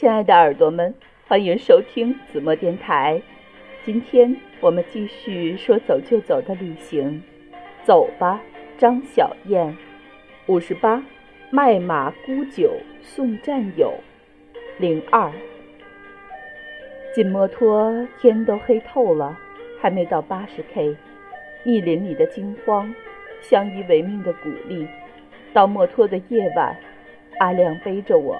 亲爱的耳朵们，欢迎收听子墨电台。今天我们继续说走就走的旅行，走吧，张小燕。五十八，卖马沽酒送战友。零二，进摩托，天都黑透了，还没到八十 K，密林里的惊慌，相依为命的鼓励。到墨托的夜晚，阿亮背着我。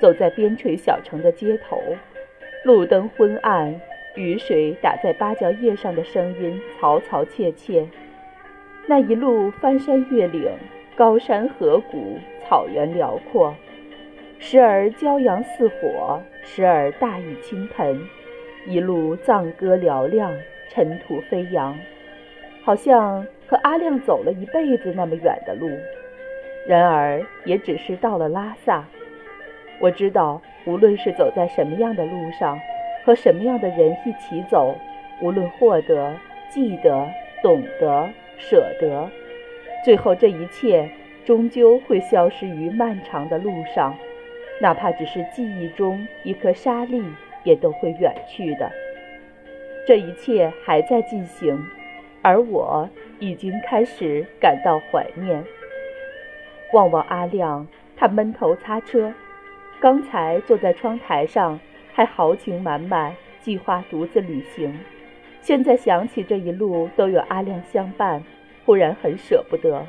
走在边陲小城的街头，路灯昏暗，雨水打在芭蕉叶上的声音嘈嘈切切。那一路翻山越岭，高山河谷，草原辽阔，时而骄阳似火，时而大雨倾盆，一路藏歌嘹亮，尘土飞扬，好像和阿亮走了一辈子那么远的路。然而，也只是到了拉萨。我知道，无论是走在什么样的路上，和什么样的人一起走，无论获得、记得、懂得、舍得，最后这一切终究会消失于漫长的路上，哪怕只是记忆中一颗沙粒，也都会远去的。这一切还在进行，而我已经开始感到怀念。望望阿亮，他闷头擦车。刚才坐在窗台上，还豪情满满，计划独自旅行。现在想起这一路都有阿亮相伴，忽然很舍不得。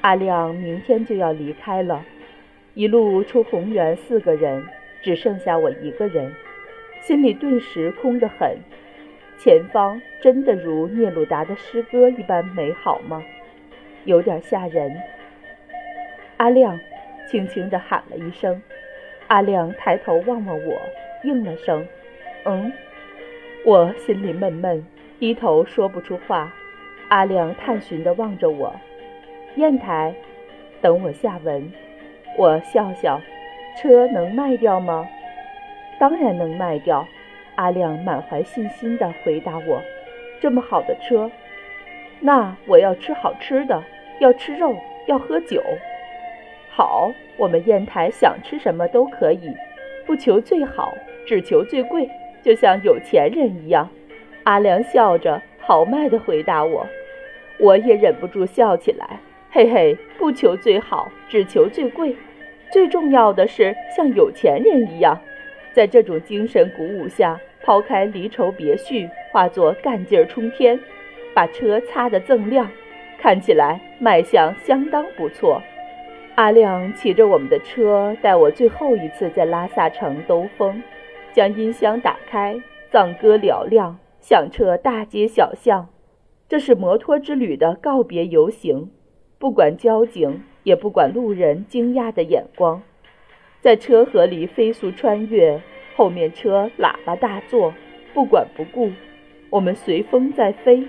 阿亮明天就要离开了，一路出红原，四个人只剩下我一个人，心里顿时空得很。前方真的如聂鲁达的诗歌一般美好吗？有点吓人。阿亮轻轻地喊了一声。阿亮抬头望望我，应了声：“嗯。”我心里闷闷，低头说不出话。阿亮探寻地望着我：“砚台，等我下文。”我笑笑：“车能卖掉吗？”“当然能卖掉。”阿亮满怀信心地回答我：“这么好的车，那我要吃好吃的，要吃肉，要喝酒。”好，我们砚台想吃什么都可以，不求最好，只求最贵，就像有钱人一样。阿良笑着豪迈地回答我，我也忍不住笑起来。嘿嘿，不求最好，只求最贵，最重要的是像有钱人一样。在这种精神鼓舞下，抛开离愁别绪，化作干劲儿冲天，把车擦得锃亮，看起来卖相相当不错。阿亮骑着我们的车，带我最后一次在拉萨城兜风，将音箱打开，藏歌嘹亮，响彻大街小巷。这是摩托之旅的告别游行，不管交警，也不管路人惊讶的眼光，在车河里飞速穿越，后面车喇叭大作，不管不顾，我们随风在飞。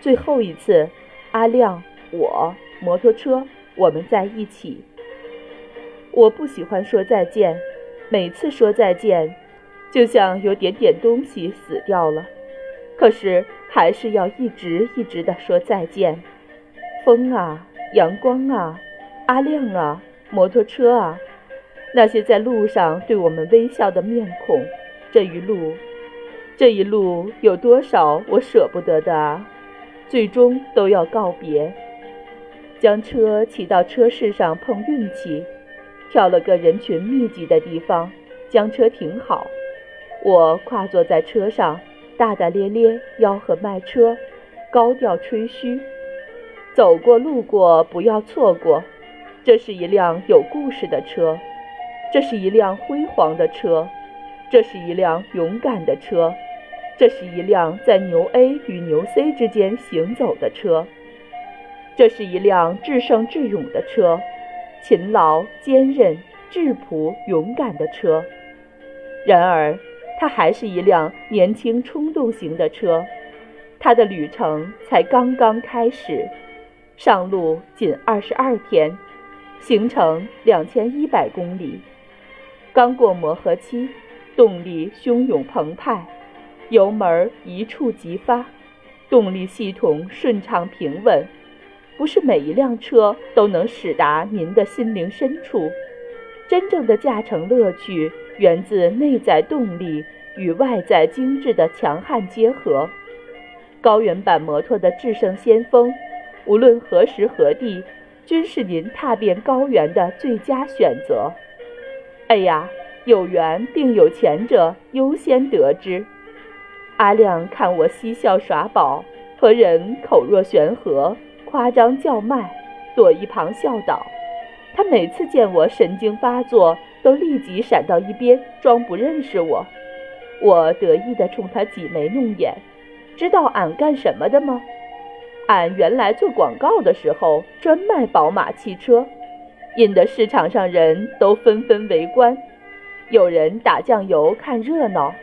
最后一次，阿亮，我，摩托车。我们在一起。我不喜欢说再见，每次说再见，就像有点点东西死掉了。可是还是要一直一直的说再见。风啊，阳光啊，阿亮啊，摩托车啊，那些在路上对我们微笑的面孔，这一路，这一路有多少我舍不得的啊？最终都要告别。将车骑到车市上碰运气，挑了个人群密集的地方，将车停好。我跨坐在车上，大大咧咧吆喝卖车，高调吹嘘：走过路过不要错过，这是一辆有故事的车，这是一辆辉煌的车，这是一辆勇敢的车，这是一辆在牛 A 与牛 C 之间行走的车。这是一辆至胜至勇的车，勤劳、坚韧、质朴、勇敢的车。然而，它还是一辆年轻、冲动型的车。它的旅程才刚刚开始，上路仅二十二天，行程两千一百公里。刚过磨合期，动力汹涌澎湃，油门一触即发，动力系统顺畅平稳。不是每一辆车都能驶达您的心灵深处，真正的驾乘乐趣源自内在动力与外在精致的强悍结合。高原版摩托的制胜先锋，无论何时何地，均是您踏遍高原的最佳选择。哎呀，有缘并有钱者优先得之。阿亮看我嬉笑耍宝，和人口若悬河，夸张叫卖，躲一旁笑道。他每次见我神经发作，都立即闪到一边，装不认识我。我得意地冲他挤眉弄眼。知道俺干什么的吗？俺原来做广告的时候专卖宝马汽车，引得市场上人都纷纷围观。有人打酱油看热闹，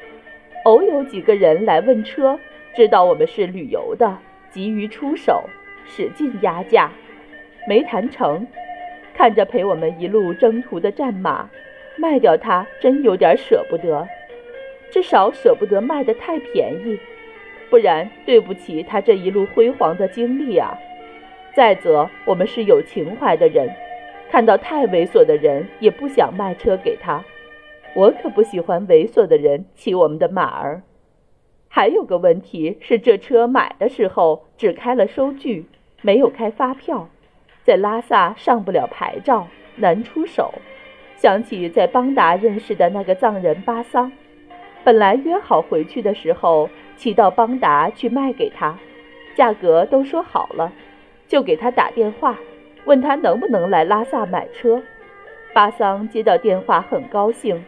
偶有几个人来问车，知道我们是旅游的，急于出手，使劲压价，没谈成。看着陪我们一路征途的战马，卖掉它真有点舍不得，至少舍不得卖得太便宜。不然对不起他这一路辉煌的经历啊！再则，我们是有情怀的人，看到太猥琐的人也不想卖车给他。我可不喜欢猥琐的人骑我们的马儿。还有个问题是，这车买的时候只开了收据，没有开发票，在拉萨上不了牌照，难出手。想起在邦达认识的那个藏人巴桑，本来约好回去的时候。骑到邦达去卖给他，价格都说好了，就给他打电话，问他能不能来拉萨买车。巴桑接到电话很高兴，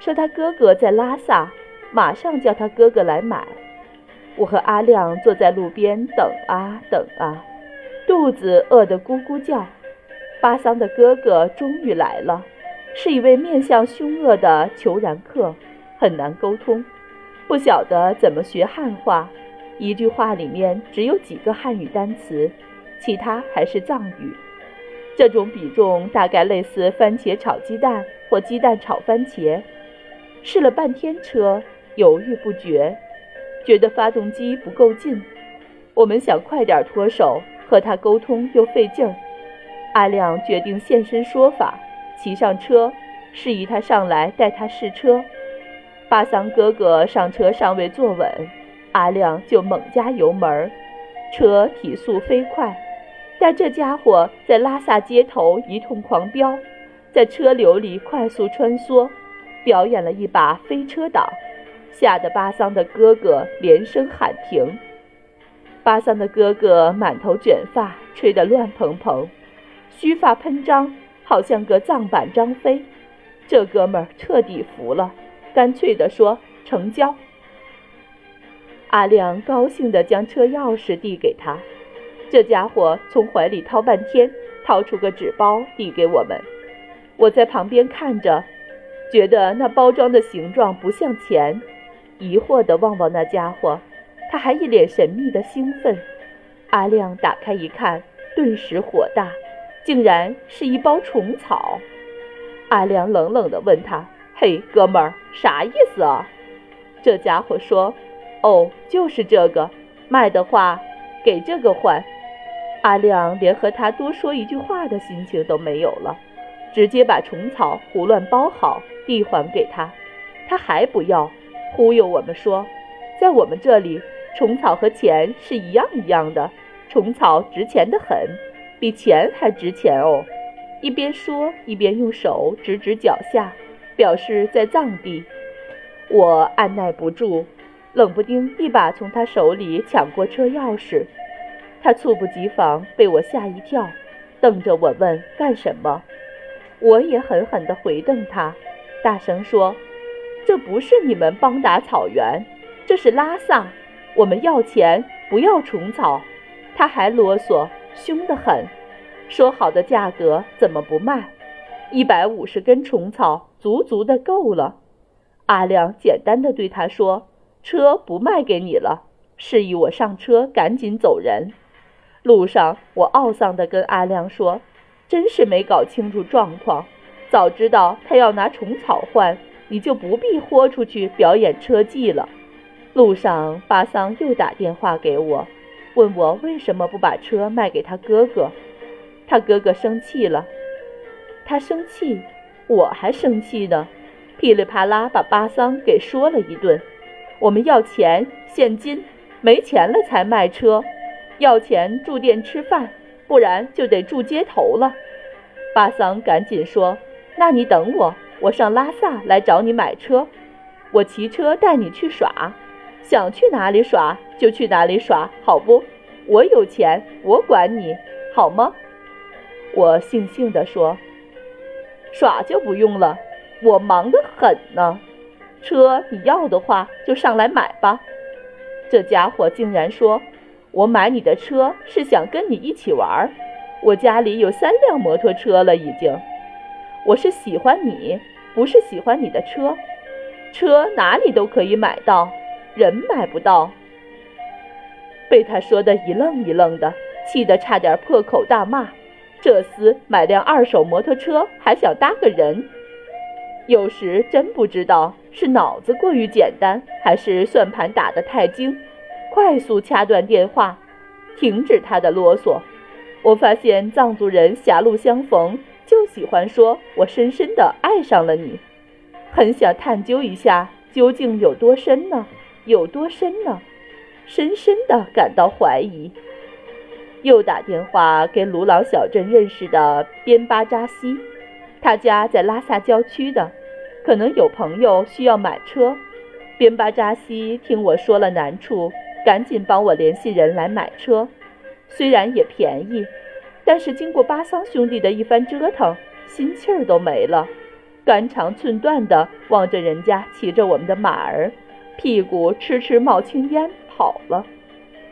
说他哥哥在拉萨，马上叫他哥哥来买。我和阿亮坐在路边等啊等啊，肚子饿得咕咕叫。巴桑的哥哥终于来了，是一位面相凶恶的虬髯客，很难沟通。不晓得怎么学汉话，一句话里面只有几个汉语单词，其他还是藏语。这种比重大概类似番茄炒鸡蛋或鸡蛋炒番茄。试了半天车，犹豫不决，觉得发动机不够劲。我们想快点脱手，和他沟通又费劲儿。阿亮决定现身说法，骑上车，示意他上来带他试车。巴桑哥哥上车尚未坐稳，阿亮就猛加油门，车提速飞快。但这家伙在拉萨街头一通狂飙，在车流里快速穿梭，表演了一把飞车党，吓得巴桑的哥哥连声喊停。巴桑的哥哥满头卷发，吹得乱蓬蓬，须发喷张，好像个藏版张飞。这哥们儿彻底服了。干脆地说：“成交。”阿亮高兴地将车钥匙递给他，这家伙从怀里掏半天，掏出个纸包递给我们。我在旁边看着，觉得那包装的形状不像钱，疑惑地望望那家伙，他还一脸神秘的兴奋。阿亮打开一看，顿时火大，竟然是一包虫草。阿亮冷冷地问他。嘿，哥们儿，啥意思啊？这家伙说：“哦，就是这个，卖的话给这个换。”阿亮连和他多说一句话的心情都没有了，直接把虫草胡乱包好递还给他。他还不要，忽悠我们说，在我们这里，虫草和钱是一样一样的，虫草值钱的很，比钱还值钱哦。一边说一边用手指指脚下。表示在藏地，我按耐不住，冷不丁一把从他手里抢过车钥匙。他猝不及防，被我吓一跳，瞪着我问干什么。我也狠狠地回瞪他，大声说：“这不是你们邦达草原，这是拉萨，我们要钱不要虫草。”他还啰嗦，凶得很，说好的价格怎么不卖？一百五十根虫草。足足的够了，阿亮简单的对他说：“车不卖给你了。”示意我上车，赶紧走人。路上，我懊丧的跟阿亮说：“真是没搞清楚状况，早知道他要拿虫草换，你就不必豁出去表演车技了。”路上，巴桑又打电话给我，问我为什么不把车卖给他哥哥。他哥哥生气了，他生气。我还生气呢，噼里啪啦把巴桑给说了一顿。我们要钱现金，没钱了才卖车。要钱住店吃饭，不然就得住街头了。巴桑赶紧说：“那你等我，我上拉萨来找你买车。我骑车带你去耍，想去哪里耍就去哪里耍，好不？我有钱，我管你，好吗？”我悻悻地说：“耍就不用了，我忙得很呢。车你要的话，就上来买吧。”这家伙竟然说：“我买你的车是想跟你一起玩儿。我家里有三辆摩托车了，已经。我是喜欢你，不是喜欢你的车。车哪里都可以买到，人买不到。”被他说的一愣一愣的，气得差点破口大骂。这厮买辆二手摩托车还想搭个人，有时真不知道是脑子过于简单，还是算盘打得太精。快速掐断电话，停止他的啰嗦。我发现藏族人狭路相逢就喜欢说“我深深的爱上了你”，很想探究一下究竟有多深呢？有多深呢？深深的感到怀疑。又打电话给鲁朗小镇认识的边巴扎西，他家在拉萨郊区的，可能有朋友需要买车。边巴扎西听我说了难处，赶紧帮我联系人来买车，虽然也便宜，但是经过巴桑兄弟的一番折腾，心气儿都没了，肝肠寸断的望着人家骑着我们的马儿，屁股痴痴冒青烟跑了。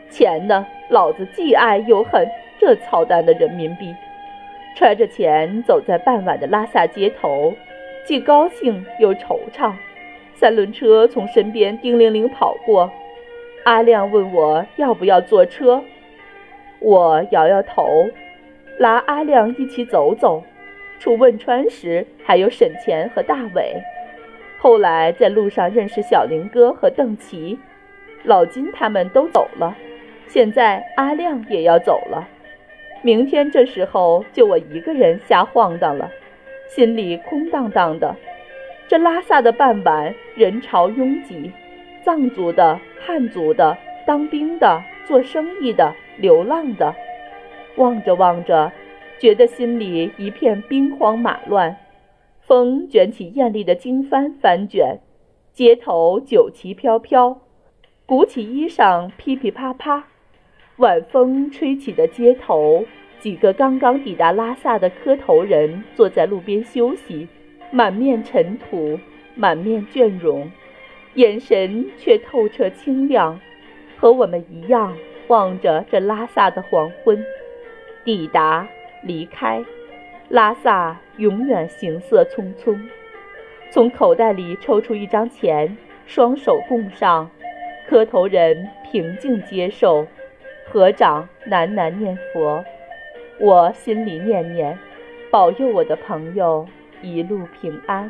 钱呢？老子既爱又恨这操蛋的人民币。揣着钱走在傍晚的拉萨街头，既高兴又惆怅。三轮车从身边叮铃铃跑过，阿亮问我要不要坐车，我摇摇头，拉阿亮一起走走。出汶川时还有沈钱和大伟，后来在路上认识小林哥和邓琪，老金他们都走了。现在阿亮也要走了，明天这时候就我一个人瞎晃荡了，心里空荡荡的。这拉萨的傍晚人潮拥挤，藏族的、汉族的、当兵的、做生意的、流浪的，望着望着，觉得心里一片兵荒马乱。风卷起艳丽的经幡翻卷，街头酒旗飘飘，鼓起衣裳噼噼啪啪。晚风吹起的街头，几个刚刚抵达拉萨的磕头人坐在路边休息，满面尘土，满面倦容，眼神却透彻清亮，和我们一样望着这拉萨的黄昏。抵达，离开，拉萨永远行色匆匆。从口袋里抽出一张钱，双手供上，磕头人平静接受。合掌喃喃念佛，我心里念念，保佑我的朋友一路平安。